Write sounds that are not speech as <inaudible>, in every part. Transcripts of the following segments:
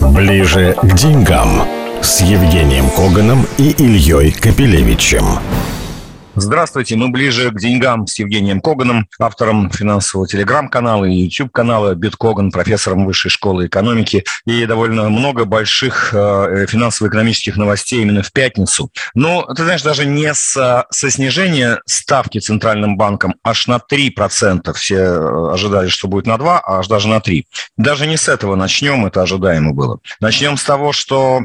Ближе к деньгам с Евгением Коганом и Ильей Капелевичем. Здравствуйте, мы ближе к деньгам с Евгением Коганом, автором финансового телеграм-канала и YouTube-канала Биткоган, профессором Высшей школы экономики и довольно много больших э, финансово-экономических новостей именно в пятницу. Но, ты знаешь, даже не с, со снижения ставки Центральным банком аж на 3%, все э, ожидали, что будет на 2, а аж даже на 3. Даже не с этого начнем, это ожидаемо было. Начнем с того, что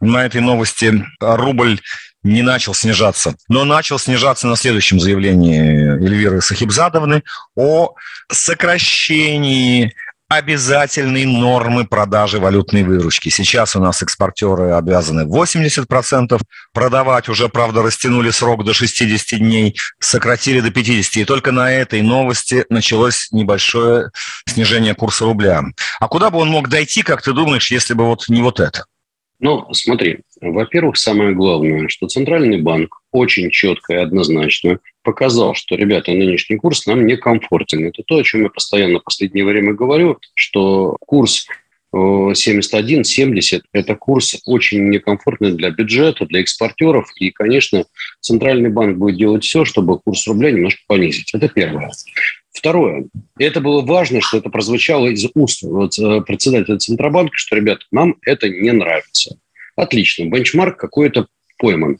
на этой новости рубль не начал снижаться, но начал снижаться на следующем заявлении Эльвиры Сахибзадовны о сокращении обязательной нормы продажи валютной выручки. Сейчас у нас экспортеры обязаны 80% продавать, уже, правда, растянули срок до 60 дней, сократили до 50, и только на этой новости началось небольшое снижение курса рубля. А куда бы он мог дойти, как ты думаешь, если бы вот не вот это? Ну, смотри, во-первых, самое главное, что Центральный банк очень четко и однозначно показал, что, ребята, нынешний курс нам некомфортен. Это то, о чем я постоянно в последнее время говорю, что курс 71-70 – это курс очень некомфортный для бюджета, для экспортеров. И, конечно, Центральный банк будет делать все, чтобы курс рубля немножко понизить. Это первое. Второе. Это было важно, что это прозвучало из уст вот, э, председателя Центробанка, что, ребята, нам это не нравится. Отлично. Бенчмарк какой-то пойман.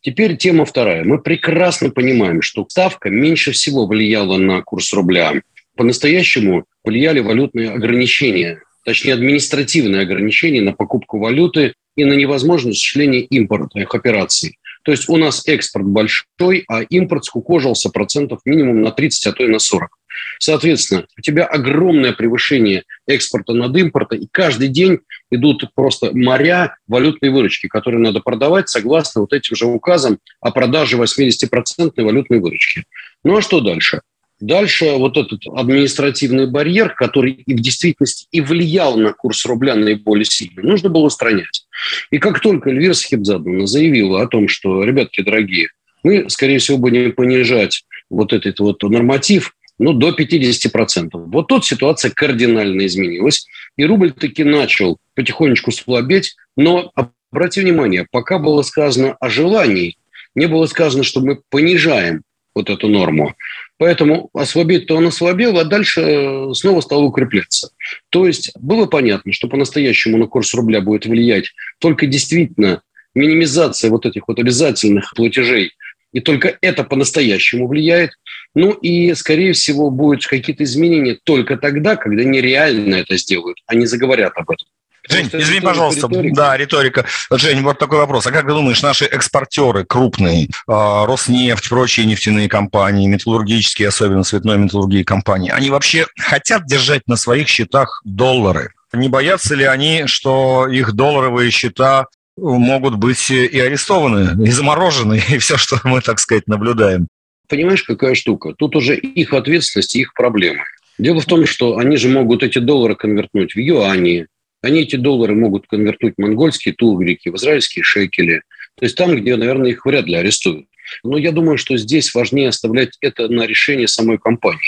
Теперь тема вторая. Мы прекрасно понимаем, что ставка меньше всего влияла на курс рубля. По-настоящему влияли валютные ограничения, точнее административные ограничения на покупку валюты и на невозможность осуществления импортных операций. То есть у нас экспорт большой, а импорт скукожился процентов минимум на 30, а то и на 40. Соответственно, у тебя огромное превышение экспорта над импортом, и каждый день идут просто моря валютной выручки, которые надо продавать согласно вот этим же указам о продаже 80% валютной выручки. Ну а что дальше? Дальше вот этот административный барьер, который и в действительности и влиял на курс рубля наиболее сильно, нужно было устранять. И как только Эльвира Сахибзадовна заявила о том, что, ребятки дорогие, мы, скорее всего, будем понижать вот этот вот норматив ну, до 50%. Вот тут ситуация кардинально изменилась, и рубль таки начал потихонечку слабеть, но обрати внимание, пока было сказано о желании, не было сказано, что мы понижаем вот эту норму. Поэтому ослабеть-то он ослабел, а дальше э, снова стал укрепляться. То есть было понятно, что по-настоящему на курс рубля будет влиять только действительно минимизация вот этих вот обязательных платежей, и только это по-настоящему влияет. Ну и, скорее всего, будут какие-то изменения только тогда, когда нереально это сделают, а не заговорят об этом. Жень, извини, пожалуйста, риторика. да, риторика. Жень, вот такой вопрос. А как ты думаешь, наши экспортеры крупные, э, Роснефть, прочие нефтяные компании, металлургические, особенно цветной металлургии компании, они вообще хотят держать на своих счетах доллары? Не боятся ли они, что их долларовые счета могут быть и арестованы, и заморожены, <laughs> и все, что мы, так сказать, наблюдаем? Понимаешь, какая штука? Тут уже их ответственность и их проблемы. Дело в том, что они же могут эти доллары конвертнуть в юани, они эти доллары могут конвертнуть в монгольские тугрики, в израильские шекели. То есть там, где, наверное, их вряд ли арестуют. Но я думаю, что здесь важнее оставлять это на решение самой компании,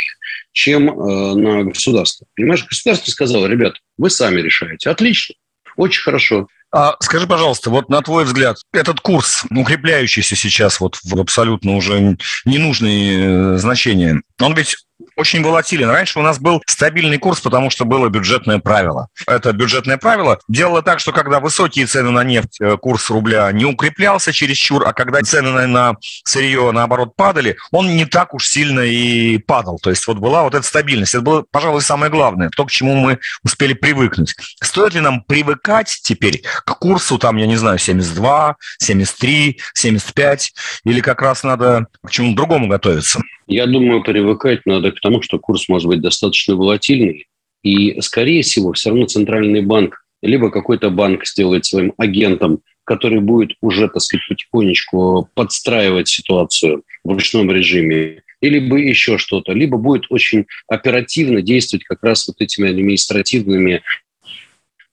чем э, на государство. Понимаешь, государство сказало, ребят, вы сами решаете. Отлично, очень хорошо. А скажи, пожалуйста, вот на твой взгляд, этот курс, укрепляющийся сейчас вот в абсолютно уже ненужные э, значения, он ведь очень волатилен. Раньше у нас был стабильный курс, потому что было бюджетное правило. Это бюджетное правило делало так, что когда высокие цены на нефть, э, курс рубля не укреплялся чересчур, а когда цены на сырье, наоборот, падали, он не так уж сильно и падал. То есть вот была вот эта стабильность. Это было, пожалуй, самое главное, то, к чему мы успели привыкнуть. Стоит ли нам привыкать теперь к курсу, там, я не знаю, 72, 73, 75, или как раз надо к чему-то другому готовиться? Я думаю, привыкать надо к тому, что курс может быть достаточно волатильный. И, скорее всего, все равно Центральный банк, либо какой-то банк сделает своим агентом, который будет уже, так сказать, потихонечку подстраивать ситуацию в ручном режиме, либо еще что-то, либо будет очень оперативно действовать как раз вот этими административными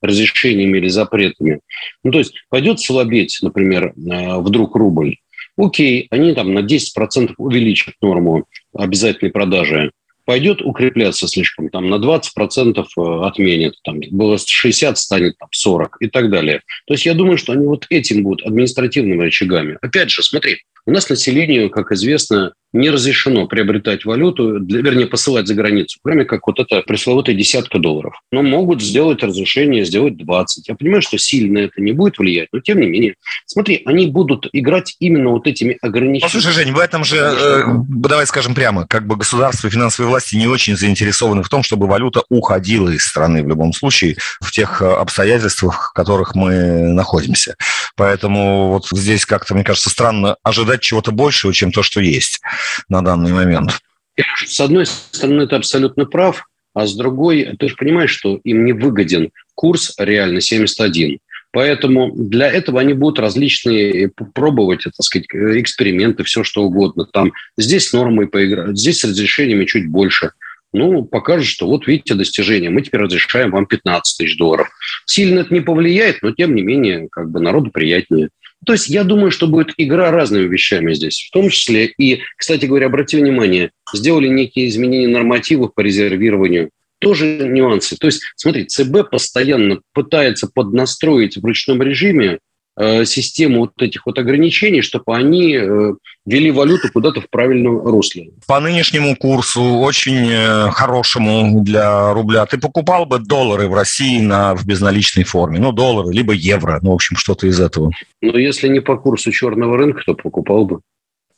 разрешениями или запретами. Ну, то есть пойдет слабеть, например, э, вдруг рубль, Окей, они там на 10% увеличат норму обязательной продажи. пойдет укрепляться слишком, там на 20% э, отменит, там было 20% отменит, там было 60 станет там 40 и так далее. То есть я думаю, что они вот этим будут административными рычагами. Опять же, смотри, у нас населению, как известно, не разрешено приобретать валюту, для, вернее, посылать за границу, кроме как вот это пресловутая десятка долларов. Но могут сделать разрешение, сделать 20. Я понимаю, что сильно это не будет влиять, но тем не менее. Смотри, они будут играть именно вот этими ограничениями. Послушай, Жень, в этом же, э, давай скажем прямо, как бы государство и финансовые власти не очень заинтересованы в том, чтобы валюта уходила из страны в любом случае, в тех э, обстоятельствах, в которых мы находимся. Поэтому вот здесь как-то, мне кажется, странно ожидать чего-то большего, чем то, что есть на данный момент. С одной стороны, ты абсолютно прав, а с другой, ты же понимаешь, что им не выгоден курс реально 71. Поэтому для этого они будут различные пробовать, так сказать, эксперименты, все что угодно. Там здесь нормы поиграют, здесь с разрешениями чуть больше. Ну, покажет, что вот видите достижение, мы теперь разрешаем вам 15 тысяч долларов. Сильно это не повлияет, но тем не менее, как бы народу приятнее. То есть я думаю, что будет игра разными вещами здесь. В том числе и, кстати говоря, обрати внимание, сделали некие изменения нормативов по резервированию. Тоже нюансы. То есть, смотри, ЦБ постоянно пытается поднастроить в ручном режиме систему вот этих вот ограничений, чтобы они э, вели валюту куда-то в правильном русле. По нынешнему курсу, очень э, хорошему для рубля, ты покупал бы доллары в России на, в безналичной форме? Ну, доллары, либо евро, ну, в общем, что-то из этого. Но если не по курсу черного рынка, то покупал бы.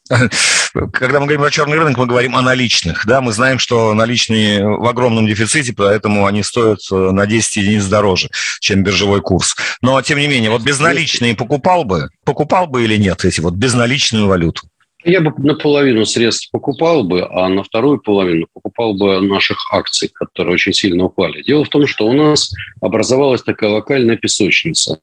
Когда мы говорим про черный рынок, мы говорим о наличных. Да? Мы знаем, что наличные в огромном дефиците, поэтому они стоят э, на 10 единиц дороже, чем биржевой курс. Но, тем не менее, вот безналичные покупал бы? Покупал бы или нет эти вот безналичную валюту? Я бы наполовину средств покупал бы, а на вторую половину покупал бы наших акций, которые очень сильно упали. Дело в том, что у нас образовалась такая локальная песочница.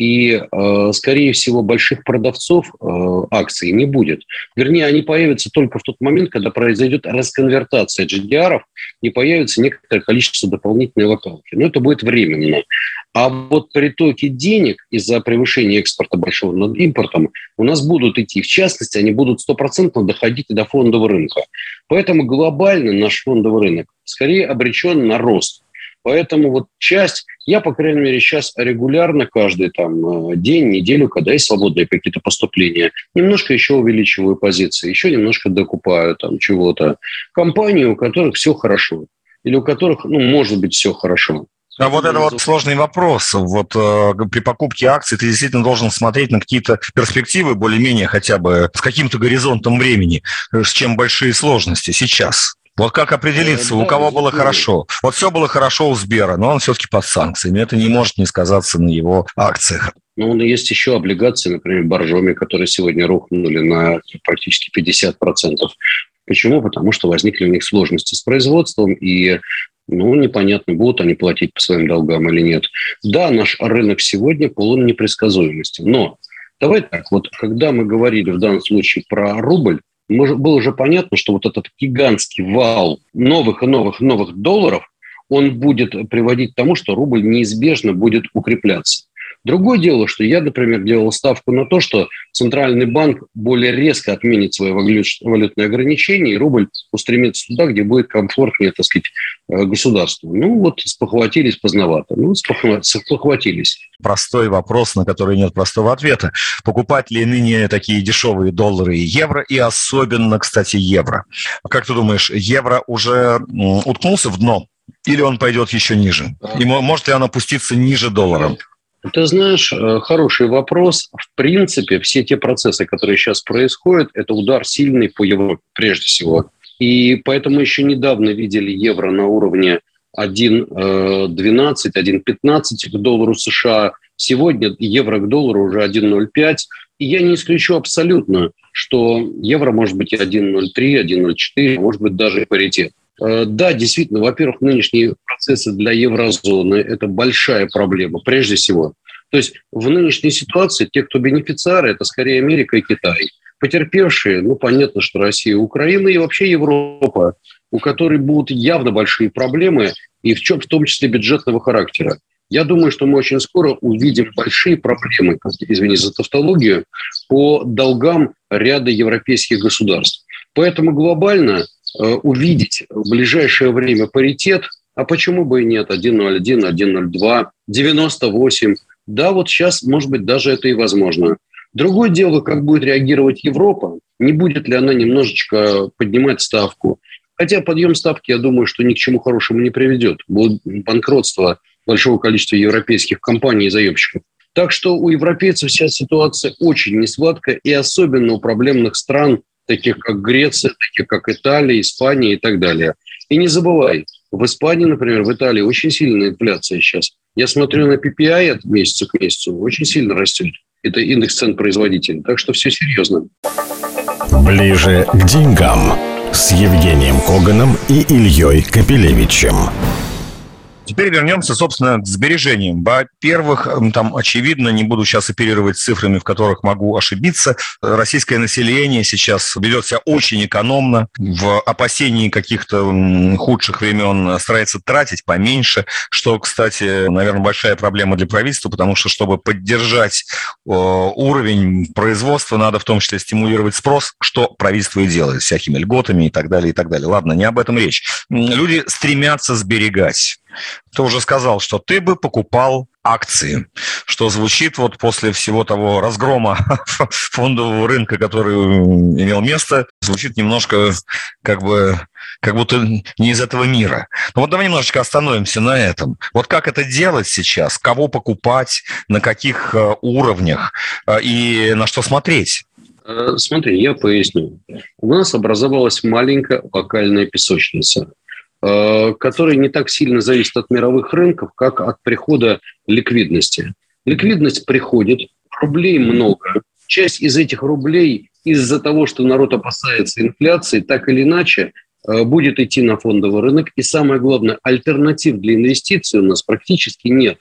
И, э, скорее всего, больших продавцов э, акций не будет. Вернее, они появятся только в тот момент, когда произойдет расконвертация GDR и появится некоторое количество дополнительной локалки. Но это будет временно. А вот притоки денег из-за превышения экспорта большого над импортом у нас будут идти. В частности, они будут стопроцентно доходить до фондового рынка. Поэтому глобально наш фондовый рынок скорее обречен на рост. Поэтому вот часть, я, по крайней мере, сейчас регулярно каждый там э, день, неделю, когда есть свободные какие-то поступления, немножко еще увеличиваю позиции, еще немножко докупаю там чего-то. Компании, у которых все хорошо. Или у которых, ну, может быть, все хорошо. А вот это вот сложный вопрос. Вот э, при покупке акций ты действительно должен смотреть на какие-то перспективы более-менее хотя бы с каким-то горизонтом времени, э, с чем большие сложности сейчас. Вот как определиться, у кого было хорошо? Вот все было хорошо у Сбера, но он все-таки под санкциями. Это не может не сказаться на его акциях. Ну, есть еще облигации, например, Боржоми, которые сегодня рухнули на практически 50%. Почему? Потому что возникли у них сложности с производством, и ну, непонятно, будут они платить по своим долгам или нет. Да, наш рынок сегодня полон непредсказуемости. Но давай так, вот когда мы говорили в данном случае про рубль, было уже понятно, что вот этот гигантский вал новых и новых новых долларов, он будет приводить к тому, что рубль неизбежно будет укрепляться. Другое дело, что я, например, делал ставку на то, что Центральный банк более резко отменит свои валютные ограничения, и рубль устремится туда, где будет комфортнее, так сказать, э, государству. Ну вот спохватились поздновато. Ну, спохватились. Простой вопрос, на который нет простого ответа. Покупать ли ныне такие дешевые доллары и евро, и особенно, кстати, евро? Как ты думаешь, евро уже уткнулся в дно? Или он пойдет еще ниже? И может ли он опуститься ниже доллара? Ты знаешь, э, хороший вопрос. В принципе, все те процессы, которые сейчас происходят, это удар сильный по Европе прежде всего. И поэтому еще недавно видели евро на уровне 1.12, 1.15 к доллару США. Сегодня евро к доллару уже 1.05. И я не исключу абсолютно, что евро может быть 1.03, 1.04, может быть даже паритет. Э, да, действительно, во-первых, нынешние процессы для еврозоны – это большая проблема, прежде всего. То есть в нынешней ситуации те, кто бенефициары, это скорее Америка и Китай. Потерпевшие, ну, понятно, что Россия, Украина и вообще Европа, у которой будут явно большие проблемы, и в, чем, в том числе бюджетного характера. Я думаю, что мы очень скоро увидим большие проблемы, извини за тавтологию, по долгам ряда европейских государств. Поэтому глобально увидеть в ближайшее время паритет, а почему бы и нет, 1.01, 1.02, 98. Да, вот сейчас, может быть, даже это и возможно. Другое дело, как будет реагировать Европа, не будет ли она немножечко поднимать ставку. Хотя подъем ставки, я думаю, что ни к чему хорошему не приведет. Будет банкротство большого количества европейских компаний и заемщиков. Так что у европейцев сейчас ситуация очень несладкая, и особенно у проблемных стран, таких как Греция, таких как Италия, Испания и так далее. И не забывай, в Испании, например, в Италии очень сильная инфляция сейчас. Я смотрю на PPI от месяца к месяцу, очень сильно растет. Это индекс цен производителей. Так что все серьезно. Ближе к деньгам с Евгением Коганом и Ильей Капелевичем. Теперь вернемся, собственно, к сбережениям. Во-первых, там, очевидно, не буду сейчас оперировать цифрами, в которых могу ошибиться, российское население сейчас ведет себя очень экономно, в опасении каких-то худших времен старается тратить поменьше, что, кстати, наверное, большая проблема для правительства, потому что, чтобы поддержать уровень производства, надо в том числе стимулировать спрос, что правительство и делает, всякими льготами и так далее, и так далее. Ладно, не об этом речь. Люди стремятся сберегать. Ты уже сказал, что ты бы покупал акции, что звучит вот после всего того разгрома <laughs> фондового рынка, который имел место, звучит немножко как бы как будто не из этого мира. Но вот давай немножечко остановимся на этом. Вот как это делать сейчас? Кого покупать? На каких э, уровнях? Э, и на что смотреть? Э, смотри, я поясню. У нас образовалась маленькая локальная песочница. Э, который не так сильно зависит от мировых рынков, как от прихода ликвидности. Ликвидность приходит, рублей много. Часть из этих рублей из-за того, что народ опасается инфляции, так или иначе э, будет идти на фондовый рынок. И самое главное, альтернатив для инвестиций у нас практически нет.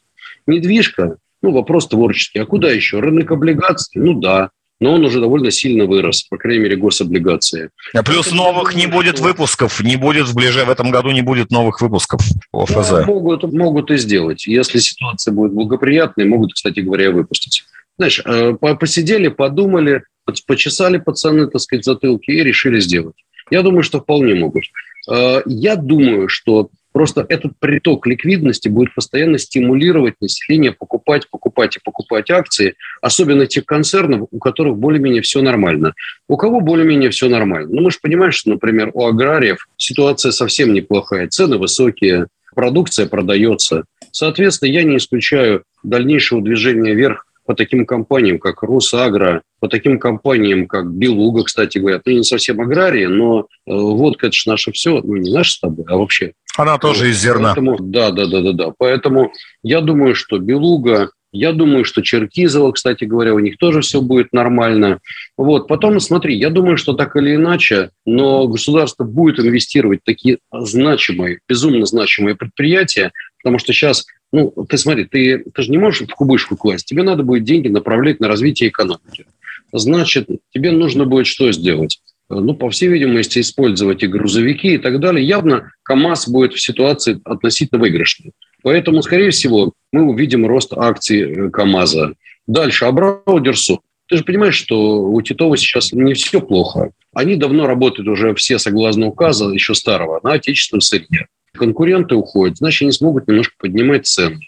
Недвижка, ну, вопрос творческий. А куда еще? Рынок облигаций? Ну да но он уже довольно сильно вырос, по крайней мере, гособлигации. А плюс новых не будет выпусков, не будет в ближе в этом году не будет новых выпусков ОФЗ. Да, могут, могут и сделать. Если ситуация будет благоприятной, могут, кстати говоря, выпустить. Знаешь, э, посидели, подумали, почесали пацаны, так сказать, затылки и решили сделать. Я думаю, что вполне могут. Э, я думаю, что Просто этот приток ликвидности будет постоянно стимулировать население покупать, покупать и покупать акции, особенно тех концернов, у которых более-менее все нормально. У кого более-менее все нормально? Ну, мы же понимаем, что, например, у аграриев ситуация совсем неплохая, цены высокие, продукция продается. Соответственно, я не исключаю дальнейшего движения вверх по таким компаниям, как Росагро, по таким компаниям, как Белуга, кстати говоря, ну, не совсем аграрии, но э, водка – это же наше все, ну, не наше с тобой, а вообще. Она тоже вот, из зерна. Поэтому, да, да, да, да, да. Поэтому я думаю, что Белуга, я думаю, что Черкизово, кстати говоря, у них тоже все будет нормально. Вот. Потом, смотри, я думаю, что так или иначе, но государство будет инвестировать в такие значимые, безумно значимые предприятия, потому что сейчас ну, ты смотри, ты, ты же не можешь в кубышку класть. Тебе надо будет деньги направлять на развитие экономики. Значит, тебе нужно будет что сделать? Ну, по всей видимости, использовать и грузовики и так далее. Явно КАМАЗ будет в ситуации относительно выигрышной. Поэтому, скорее всего, мы увидим рост акций э, КАМАЗа. Дальше, Абрау Дерсу. Ты же понимаешь, что у Титова сейчас не все плохо. Они давно работают уже все согласно указа еще старого на отечественном сырье конкуренты уходят, значит, они смогут немножко поднимать цены.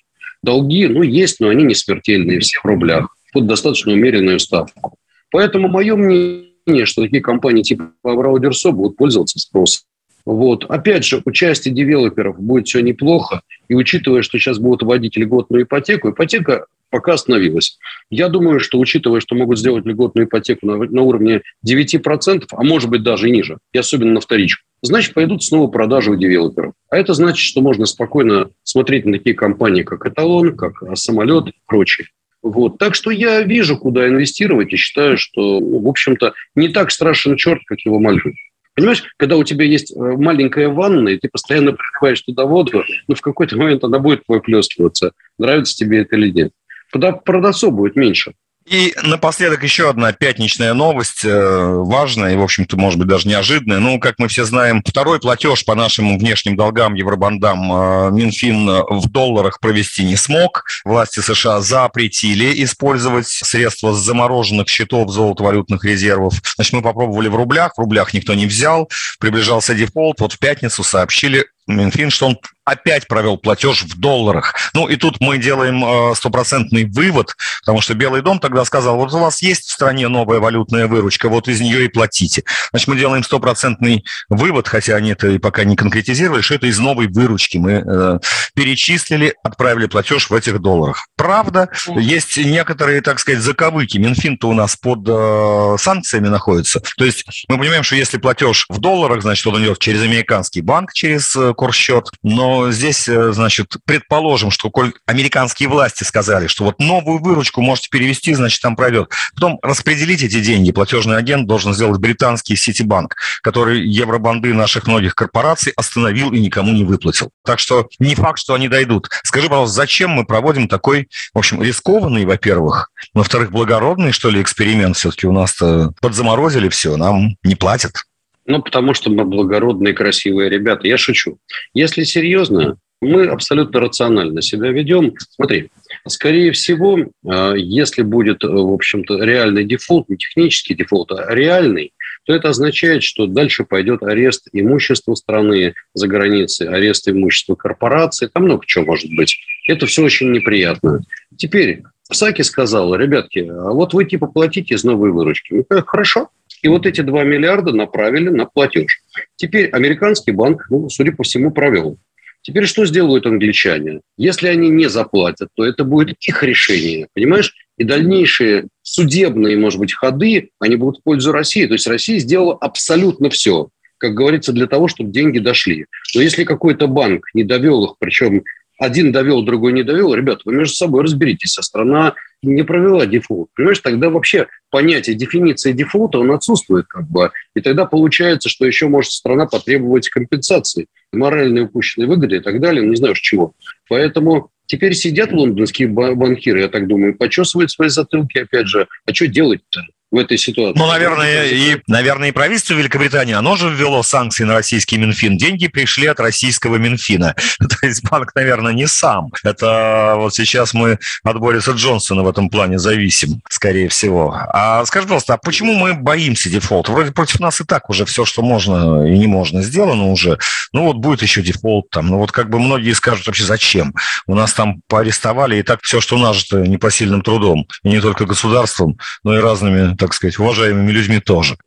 Долги, ну, есть, но они не смертельные, все в рублях, под достаточно умеренную ставку. Поэтому мое мнение, что такие компании типа Авраудерсо будут пользоваться спросом. Вот. Опять же, участие девелоперов будет все неплохо. И учитывая, что сейчас будут вводить льготную ипотеку, ипотека пока остановилась. Я думаю, что учитывая, что могут сделать льготную ипотеку на, на уровне 9%, а может быть даже ниже, и особенно на вторичку, значит, пойдут снова продажи у девелоперов. А это значит, что можно спокойно смотреть на такие компании, как «Эталон», как «Самолет» и прочие. Вот. Так что я вижу, куда инвестировать, и считаю, что, в общем-то, не так страшен черт, как его малюют. Понимаешь, когда у тебя есть э, маленькая ванна, и ты постоянно приливаешь туда воду, ну, в какой-то момент она будет выплескиваться, нравится тебе это или нет. Тогда продавцов будет меньше. И напоследок еще одна пятничная новость, э, важная и, в общем-то, может быть, даже неожиданная. Ну, как мы все знаем, второй платеж по нашим внешним долгам, евробандам, э, Минфин в долларах провести не смог. Власти США запретили использовать средства с замороженных счетов золотовалютных резервов. Значит, мы попробовали в рублях, в рублях никто не взял, приближался дефолт. Вот в пятницу сообщили Минфин, что он опять провел платеж в долларах. Ну и тут мы делаем э, стопроцентный вывод, потому что Белый дом тогда сказал, вот у вас есть в стране новая валютная выручка, вот из нее и платите. Значит, мы делаем стопроцентный вывод, хотя они это и пока не конкретизировали, что это из новой выручки. Мы э, перечислили, отправили платеж в этих долларах. Правда, есть некоторые, так сказать, заковыки. Минфин-то у нас под э, санкциями находится. То есть мы понимаем, что если платеж в долларах, значит, он идет через американский банк, через курсчет, но здесь, э, значит, предположим, что коль американские власти сказали, что вот новую выручку можете перевести, значит, там пройдет. Потом распределить эти деньги платежный агент должен сделать британский Ситибанк, который евробанды наших многих корпораций остановил и никому не выплатил. Так что не факт, что они дойдут. Скажи, пожалуйста, зачем мы проводим такой, в общем, рискованный, во-первых, во-вторых, благородный, что ли, эксперимент? Все-таки у нас-то подзаморозили все, нам не платят. Ну, потому что мы благородные, красивые ребята. Я шучу. Если серьезно, мы абсолютно рационально себя ведем. Смотри, скорее всего, э, если будет, э, в общем-то, реальный дефолт, не технический дефолт, а реальный, то это означает, что дальше пойдет арест имущества страны за границей, арест имущества корпорации, там много чего может быть. Это все очень неприятно. Теперь Псаки сказал, ребятки, а вот вы типа платите из новой выручки. Говорим, хорошо, и вот эти 2 миллиарда направили на платеж. Теперь американский банк, ну, судя по всему, провел. Теперь что сделают англичане? Если они не заплатят, то это будет их решение, понимаешь? И дальнейшие судебные, может быть, ходы, они будут в пользу России. То есть Россия сделала абсолютно все, как говорится, для того, чтобы деньги дошли. Но если какой-то банк не довел их, причем один довел, другой не довел, ребята, вы между собой разберитесь, а страна не провела дефолт. Понимаешь, тогда вообще понятие, дефиниции дефолта, он отсутствует как бы. И тогда получается, что еще может страна потребовать компенсации, моральной упущенной выгоды и так далее, не знаю уж чего. Поэтому теперь сидят лондонские банкиры, я так думаю, почесывают свои затылки, опять же, а что делать-то? В этой ситуации. Ну, наверное, и, наверное, и правительство Великобритании, оно же ввело санкции на российский Минфин. Деньги пришли от российского Минфина. <laughs> То есть банк, наверное, не сам. Это вот сейчас мы от Бориса Джонсона в этом плане зависим, скорее всего. А скажи, пожалуйста, а почему мы боимся дефолта? Вроде против нас и так уже все, что можно и не можно, сделано уже. Ну, вот будет еще дефолт там. Ну, вот как бы многие скажут вообще, зачем? У нас там поарестовали, и так все, что нажито непосильным трудом. И не только государством, но и разными так сказать, уважаемыми людьми тоже?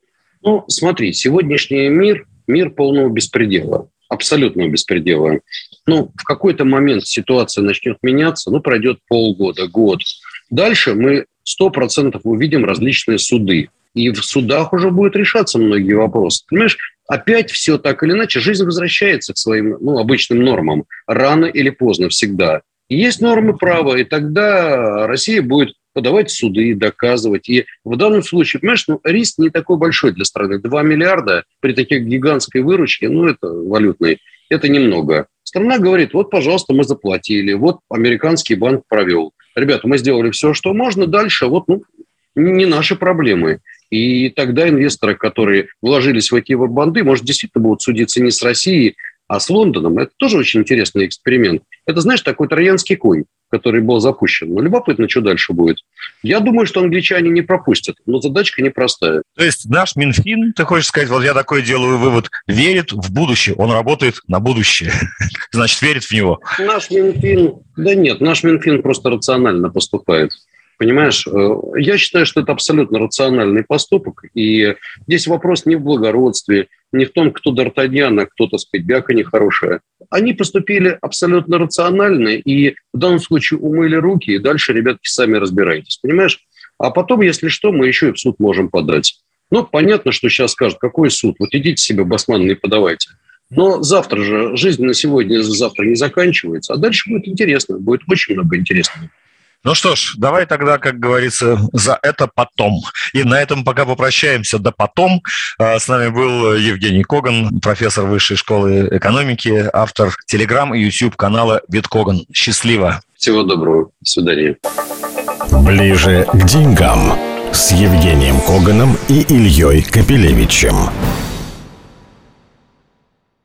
Ну, смотри, сегодняшний мир – мир полного беспредела, абсолютного беспредела. Ну, в какой-то момент ситуация начнет меняться, ну, пройдет полгода, год. Дальше мы сто процентов увидим различные суды. И в судах уже будет решаться многие вопросы. Понимаешь, опять все так или иначе, жизнь возвращается к своим ну, обычным нормам. Рано или поздно всегда. Есть нормы права, и тогда Россия будет подавать суды, доказывать. И в данном случае, понимаешь, ну, риск не такой большой для страны. 2 миллиарда при такой гигантской выручке, ну, это валютной, это немного. Страна говорит, вот, пожалуйста, мы заплатили, вот американский банк провел. Ребята, мы сделали все, что можно, дальше вот, ну, не наши проблемы. И тогда инвесторы, которые вложились в эти банды, может, действительно будут судиться не с Россией, а с Лондоном. Это тоже очень интересный эксперимент. Это, знаешь, такой троянский конь который был запущен. Но любопытно, что дальше будет. Я думаю, что англичане не пропустят, но задачка непростая. То есть наш Минфин, ты хочешь сказать, вот я такой делаю вывод, верит в будущее, он работает на будущее, <laughs> значит, верит в него. Наш Минфин, да нет, наш Минфин просто рационально поступает. Понимаешь, э, я считаю, что это абсолютно рациональный поступок, и здесь вопрос не в благородстве, не в том, кто Д'Артаньян, а кто, так сказать, бяка нехорошая. Они поступили абсолютно рационально, и в данном случае умыли руки, и дальше, ребятки, сами разбирайтесь, понимаешь? А потом, если что, мы еще и в суд можем подать. Ну, понятно, что сейчас скажут, какой суд? Вот идите себе, басман, не подавайте. Но завтра же, жизнь на сегодня завтра не заканчивается, а дальше будет интересно, будет очень много интересного. Ну что ж, давай тогда, как говорится, за это потом. И на этом пока попрощаемся до потом. А, с нами был Евгений Коган, профессор Высшей школы экономики, автор телеграм и YouTube канала Виткоган. Счастливо. Всего доброго. До свидания. Ближе к деньгам с Евгением Коганом и Ильей Капелевичем.